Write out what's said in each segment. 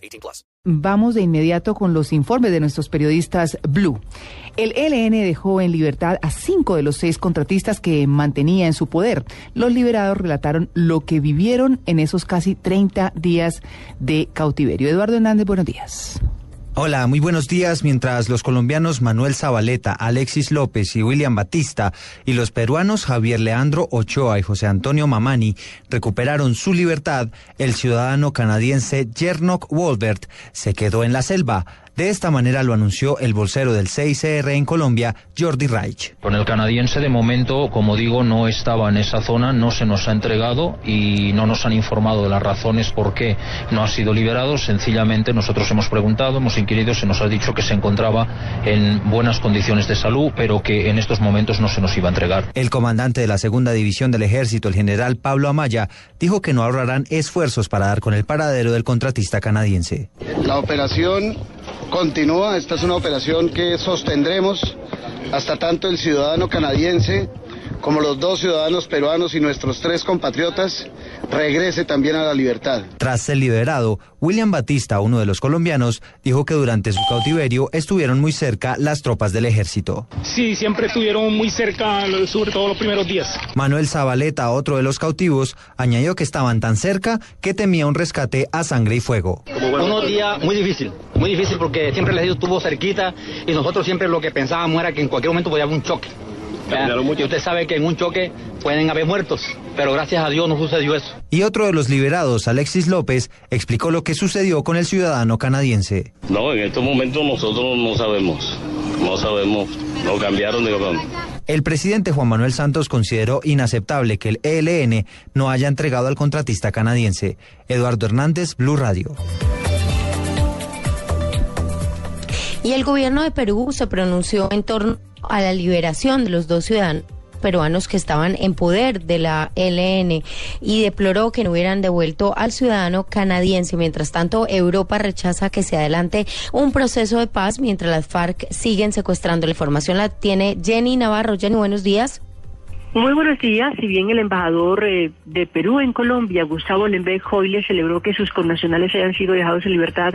18 plus. Vamos de inmediato con los informes de nuestros periodistas Blue. El ELN dejó en libertad a cinco de los seis contratistas que mantenía en su poder. Los liberados relataron lo que vivieron en esos casi 30 días de cautiverio. Eduardo Hernández, buenos días. Hola, muy buenos días. Mientras los colombianos Manuel Zabaleta, Alexis López y William Batista y los peruanos Javier Leandro Ochoa y José Antonio Mamani recuperaron su libertad, el ciudadano canadiense Jernok Wolbert se quedó en la selva. De esta manera lo anunció el bolsero del CICR en Colombia, Jordi Reich. Con el canadiense de momento, como digo, no estaba en esa zona, no se nos ha entregado y no nos han informado de las razones por qué no ha sido liberado. Sencillamente nosotros hemos preguntado, hemos inquirido, se nos ha dicho que se encontraba en buenas condiciones de salud, pero que en estos momentos no se nos iba a entregar. El comandante de la segunda división del ejército, el general Pablo Amaya, dijo que no ahorrarán esfuerzos para dar con el paradero del contratista canadiense. La operación continúa. Esta es una operación que sostendremos hasta tanto el ciudadano canadiense como los dos ciudadanos peruanos y nuestros tres compatriotas, regrese también a la libertad. Tras ser liberado, William Batista, uno de los colombianos, dijo que durante su cautiverio estuvieron muy cerca las tropas del ejército. Sí, siempre estuvieron muy cerca, sobre todo los primeros días. Manuel Zabaleta, otro de los cautivos, añadió que estaban tan cerca que temía un rescate a sangre y fuego. Unos días muy difícil, muy difícil porque siempre les estuvo cerquita y nosotros siempre lo que pensábamos era que en cualquier momento podía haber un choque. Y usted sabe que en un choque pueden haber muertos, pero gracias a Dios no sucedió eso. Y otro de los liberados, Alexis López, explicó lo que sucedió con el ciudadano canadiense. No, en estos momentos nosotros no sabemos, no sabemos, no cambiaron de gobierno. El presidente Juan Manuel Santos consideró inaceptable que el ELN no haya entregado al contratista canadiense. Eduardo Hernández, Blue Radio. Y el gobierno de Perú se pronunció en torno a la liberación de los dos ciudadanos peruanos que estaban en poder de la LN y deploró que no hubieran devuelto al ciudadano canadiense. Mientras tanto, Europa rechaza que se adelante un proceso de paz mientras las FARC siguen secuestrando la información. La tiene Jenny Navarro. Jenny, buenos días. Muy buenos días. Si bien el embajador eh, de Perú en Colombia, Gustavo Lembeck Hoyle, celebró que sus connacionales hayan sido dejados en libertad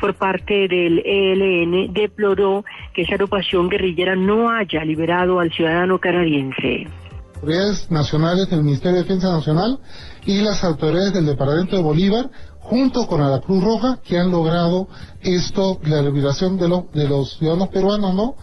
por parte del ELN, deploró que esa agrupación guerrillera no haya liberado al ciudadano canadiense. Autoridades nacionales del Ministerio de Defensa Nacional y las autoridades del Departamento de Bolívar junto con la Cruz Roja, que han logrado esto, la liberación de, los de los ciudadanos peruanos, ¿no?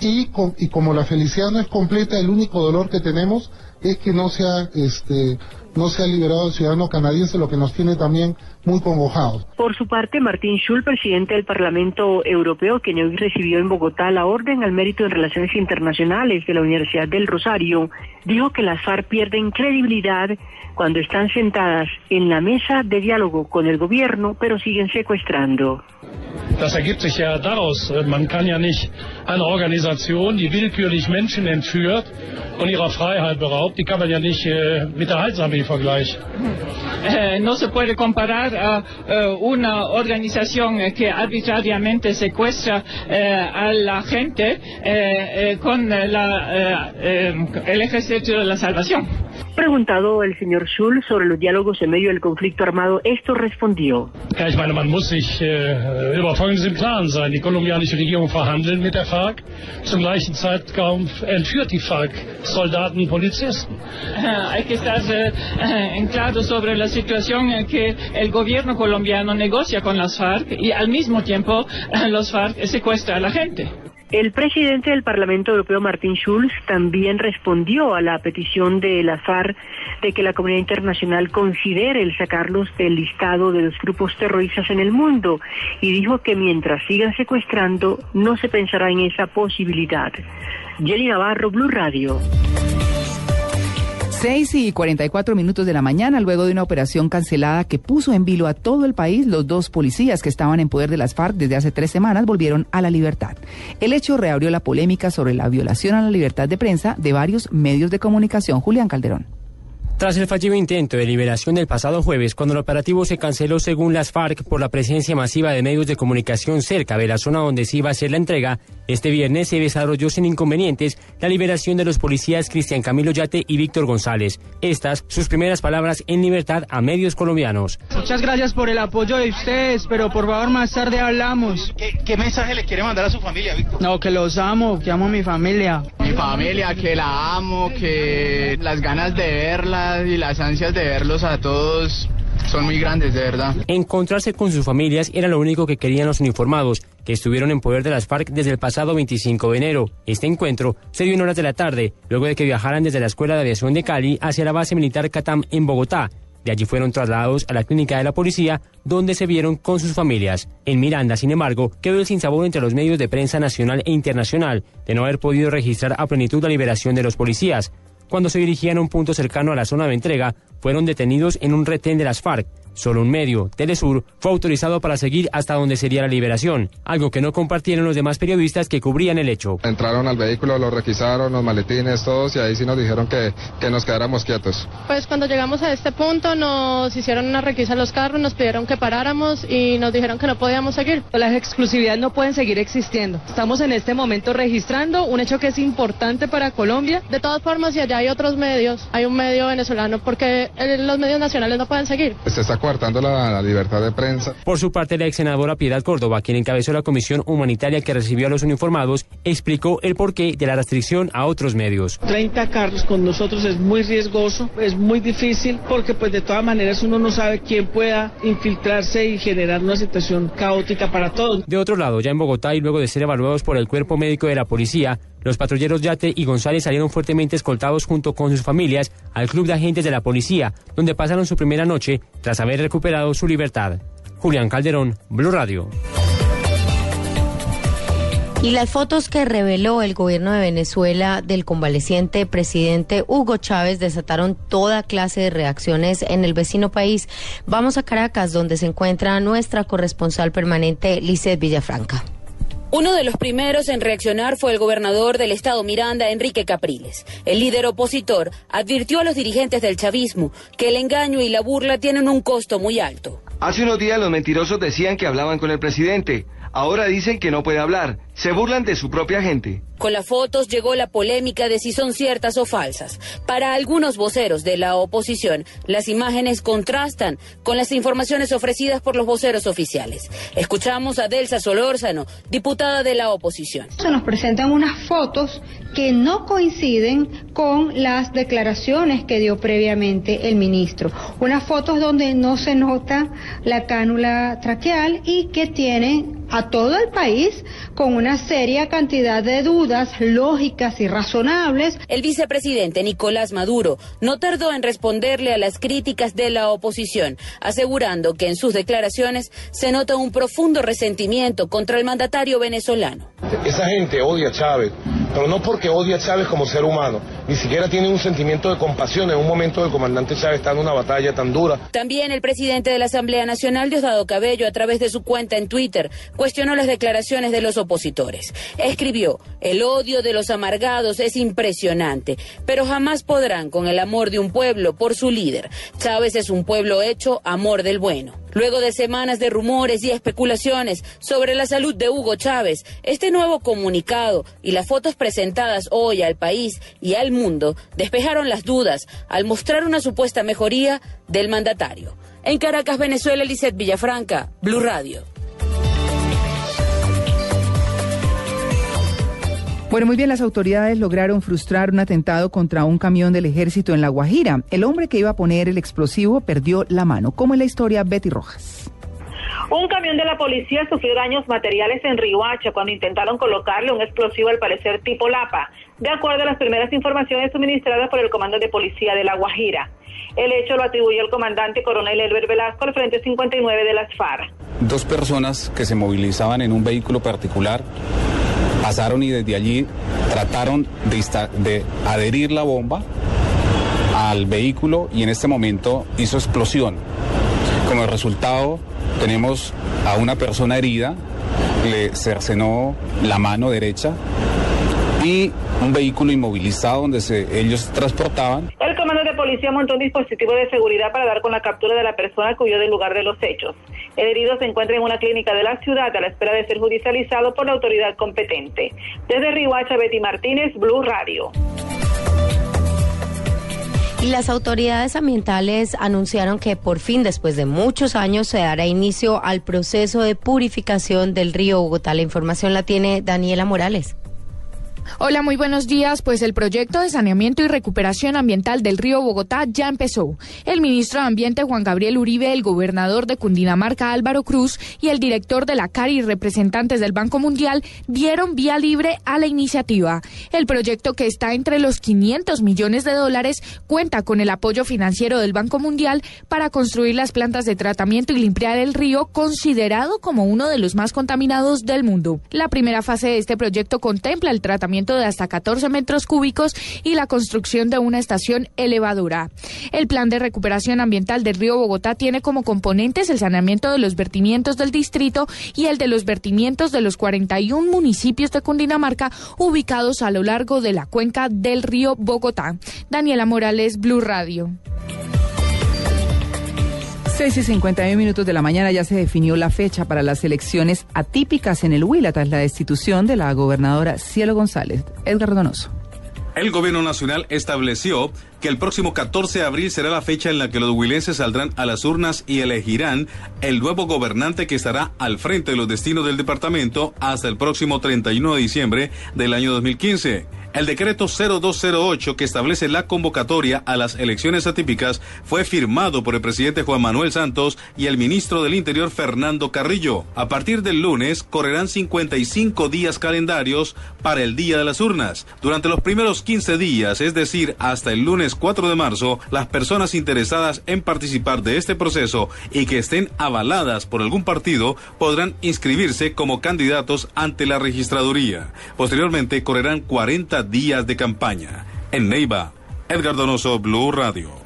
Y, y como la felicidad no es completa, el único dolor que tenemos es que no sea este no se ha liberado el ciudadano canadiense, lo que nos tiene también muy congojados. Por su parte, Martín Schul, presidente del Parlamento Europeo, quien hoy recibió en Bogotá la Orden al Mérito en Relaciones Internacionales de la Universidad del Rosario, dijo que las FARC pierden credibilidad cuando están sentadas en la mesa de diálogo con el gobierno, pero siguen secuestrando. Das ergibt sich ja daraus, man kann ja nicht eine Organisation, die willkürlich Menschen entführt und ihrer Freiheit beraubt, die kann man ja nicht äh, mit der Heilsarmee vergleichen. Eh, no se puede comparar a uh, una organización que arbitrariamente secuestra eh, a la gente eh, con la, el ejército de la salvación. Preguntado el señor Schul sobre los diálogos en medio del conflicto armado, esto respondió. Ja, ich meine, man muss sich äh, über Folgendes im Klaren sein. Die kolumbianische Regierung verhandelt mit der FARC. Zum gleichen Zeitraum entführt die FARC Soldaten y Polizisten. hay que estar äh, en claro sobre la situación en que el gobierno colombiano negocia con las FARC y al mismo tiempo los FARC secuestra a la gente. El presidente del Parlamento Europeo, Martin Schulz, también respondió a la petición de la FARC de que la comunidad internacional considere el sacarlos del listado de los grupos terroristas en el mundo y dijo que mientras sigan secuestrando no se pensará en esa posibilidad. Jenny Navarro, Blue Radio. 6 y 44 minutos de la mañana, luego de una operación cancelada que puso en vilo a todo el país, los dos policías que estaban en poder de las FARC desde hace tres semanas volvieron a la libertad. El hecho reabrió la polémica sobre la violación a la libertad de prensa de varios medios de comunicación. Julián Calderón. Tras el fallido intento de liberación del pasado jueves, cuando el operativo se canceló según las FARC por la presencia masiva de medios de comunicación cerca de la zona donde se iba a hacer la entrega, este viernes se desarrolló sin inconvenientes la liberación de los policías Cristian Camilo Yate y Víctor González. Estas, sus primeras palabras en libertad a medios colombianos. Muchas gracias por el apoyo de ustedes, pero por favor más tarde hablamos. ¿Qué, mensaje le quiere mandar a su familia, Víctor? No, que los amo, que amo a mi familia. Mi familia, que la amo, que las ganas de verla y las ansias de verlos a todos son muy grandes, de verdad. Encontrarse con sus familias era lo único que querían los uniformados, que estuvieron en poder de las FARC desde el pasado 25 de enero. Este encuentro se dio en horas de la tarde, luego de que viajaran desde la Escuela de Aviación de Cali hacia la base militar Catam en Bogotá. De allí fueron trasladados a la clínica de la policía, donde se vieron con sus familias. En Miranda, sin embargo, quedó el sinsabor entre los medios de prensa nacional e internacional de no haber podido registrar a plenitud la liberación de los policías cuando se dirigían a un punto cercano a la zona de entrega, fueron detenidos en un retén de las FARC. Solo un medio, Telesur, fue autorizado para seguir hasta donde sería la liberación, algo que no compartieron los demás periodistas que cubrían el hecho. Entraron al vehículo, lo requisaron, los maletines, todos, y ahí sí nos dijeron que, que nos quedáramos quietos. Pues cuando llegamos a este punto nos hicieron una requisa en los carros, nos pidieron que paráramos y nos dijeron que no podíamos seguir. Las exclusividades no pueden seguir existiendo. Estamos en este momento registrando un hecho que es importante para Colombia. De todas formas, si allá hay otros medios, hay un medio venezolano, porque los medios nacionales no pueden seguir. Se coartando la, libertad de prensa. Por su parte, la ex senadora Piedad Córdoba, quien encabezó la comisión humanitaria que recibió a los uniformados, explicó el porqué de la restricción a otros medios. 30 carros con nosotros es muy riesgoso, es muy difícil, porque pues de todas maneras uno no sabe quién pueda infiltrarse y generar una situación caótica para todos. De otro lado, ya en Bogotá y luego de ser evaluados por el cuerpo médico de la policía, los patrulleros Yate y González salieron fuertemente escoltados junto con sus familias al club de agentes de la policía, donde pasaron su primera noche tras haber recuperado su libertad. Julián Calderón, Blue Radio. Y las fotos que reveló el gobierno de Venezuela del convaleciente presidente Hugo Chávez desataron toda clase de reacciones en el vecino país. Vamos a Caracas, donde se encuentra nuestra corresponsal permanente, Lizeth Villafranca. Uno de los primeros en reaccionar fue el gobernador del estado Miranda, Enrique Capriles. El líder opositor advirtió a los dirigentes del chavismo que el engaño y la burla tienen un costo muy alto. Hace unos días los mentirosos decían que hablaban con el presidente. Ahora dicen que no puede hablar. Se burlan de su propia gente. Con las fotos llegó la polémica de si son ciertas o falsas. Para algunos voceros de la oposición, las imágenes contrastan con las informaciones ofrecidas por los voceros oficiales. Escuchamos a Delsa Solórzano, diputada de la oposición. Se nos presentan unas fotos que no coinciden con las declaraciones que dio previamente el ministro. Unas fotos donde no se nota la cánula traqueal y que tienen a todo el país con una seria cantidad de dudas lógicas y razonables. El vicepresidente Nicolás Maduro no tardó en responderle a las críticas de la oposición, asegurando que en sus declaraciones se nota un profundo resentimiento contra el mandatario venezolano. Esa gente odia a Chávez, pero no porque odia a Chávez como ser humano, ni siquiera tiene un sentimiento de compasión en un momento el comandante Chávez está en una batalla tan dura. También el presidente de la Asamblea Nacional, Diosdado Cabello, a través de su cuenta en Twitter, cuestionó las declaraciones de los opositores. Escribió, el odio de los amargados es impresionante, pero jamás podrán con el amor de un pueblo por su líder. Chávez es un pueblo hecho amor del bueno. Luego de semanas de rumores y especulaciones sobre la salud de Hugo Chávez, este nuevo comunicado y las fotos presentadas hoy al país y al mundo despejaron las dudas al mostrar una supuesta mejoría del mandatario. En Caracas, Venezuela, Lisette Villafranca, Blue Radio. Bueno, muy bien, las autoridades lograron frustrar un atentado contra un camión del ejército en La Guajira. El hombre que iba a poner el explosivo perdió la mano. ¿Cómo es la historia, Betty Rojas? Un camión de la policía sufrió daños materiales en Rihuacha cuando intentaron colocarle un explosivo al parecer tipo Lapa, de acuerdo a las primeras informaciones suministradas por el Comando de Policía de La Guajira. El hecho lo atribuyó el comandante coronel Elber Velasco al Frente 59 de las FARC. Dos personas que se movilizaban en un vehículo particular pasaron y desde allí trataron de, adherir la bomba al vehículo y en este momento hizo explosión. Como resultado, tenemos a una persona herida, le cercenó la mano derecha y un vehículo inmovilizado donde se, ellos transportaban. Policía montó un dispositivo de seguridad para dar con la captura de la persona que huyó del lugar de los hechos. El herido se encuentra en una clínica de la ciudad a la espera de ser judicializado por la autoridad competente. Desde Rihuacha, Betty Martínez, Blue Radio. Y las autoridades ambientales anunciaron que por fin, después de muchos años, se dará inicio al proceso de purificación del río Bogotá. La información la tiene Daniela Morales. Hola, muy buenos días. Pues el proyecto de saneamiento y recuperación ambiental del río Bogotá ya empezó. El ministro de Ambiente Juan Gabriel Uribe, el gobernador de Cundinamarca Álvaro Cruz y el director de la CARI representantes del Banco Mundial dieron vía libre a la iniciativa. El proyecto que está entre los 500 millones de dólares cuenta con el apoyo financiero del Banco Mundial para construir las plantas de tratamiento y limpiar el río considerado como uno de los más contaminados del mundo. La primera fase de este proyecto contempla el tratamiento de hasta 14 metros cúbicos y la construcción de una estación elevadora. El plan de recuperación ambiental del río Bogotá tiene como componentes el saneamiento de los vertimientos del distrito y el de los vertimientos de los 41 municipios de Cundinamarca ubicados a lo largo de la cuenca del río Bogotá. Daniela Morales, Blue Radio. 6 y 51 minutos de la mañana ya se definió la fecha para las elecciones atípicas en el Huila tras la destitución de la gobernadora Cielo González. Edgar Donoso. El gobierno nacional estableció que el próximo 14 de abril será la fecha en la que los huilenses saldrán a las urnas y elegirán el nuevo gobernante que estará al frente de los destinos del departamento hasta el próximo 31 de diciembre del año 2015. El decreto 0208 que establece la convocatoria a las elecciones atípicas fue firmado por el presidente Juan Manuel Santos y el ministro del Interior Fernando Carrillo. A partir del lunes correrán 55 días calendarios para el día de las urnas. Durante los primeros 15 días, es decir, hasta el lunes 4 de marzo, las personas interesadas en participar de este proceso y que estén avaladas por algún partido podrán inscribirse como candidatos ante la registraduría. Posteriormente correrán 40 días de campaña. En Neiva, Edgar Donoso, Blue Radio.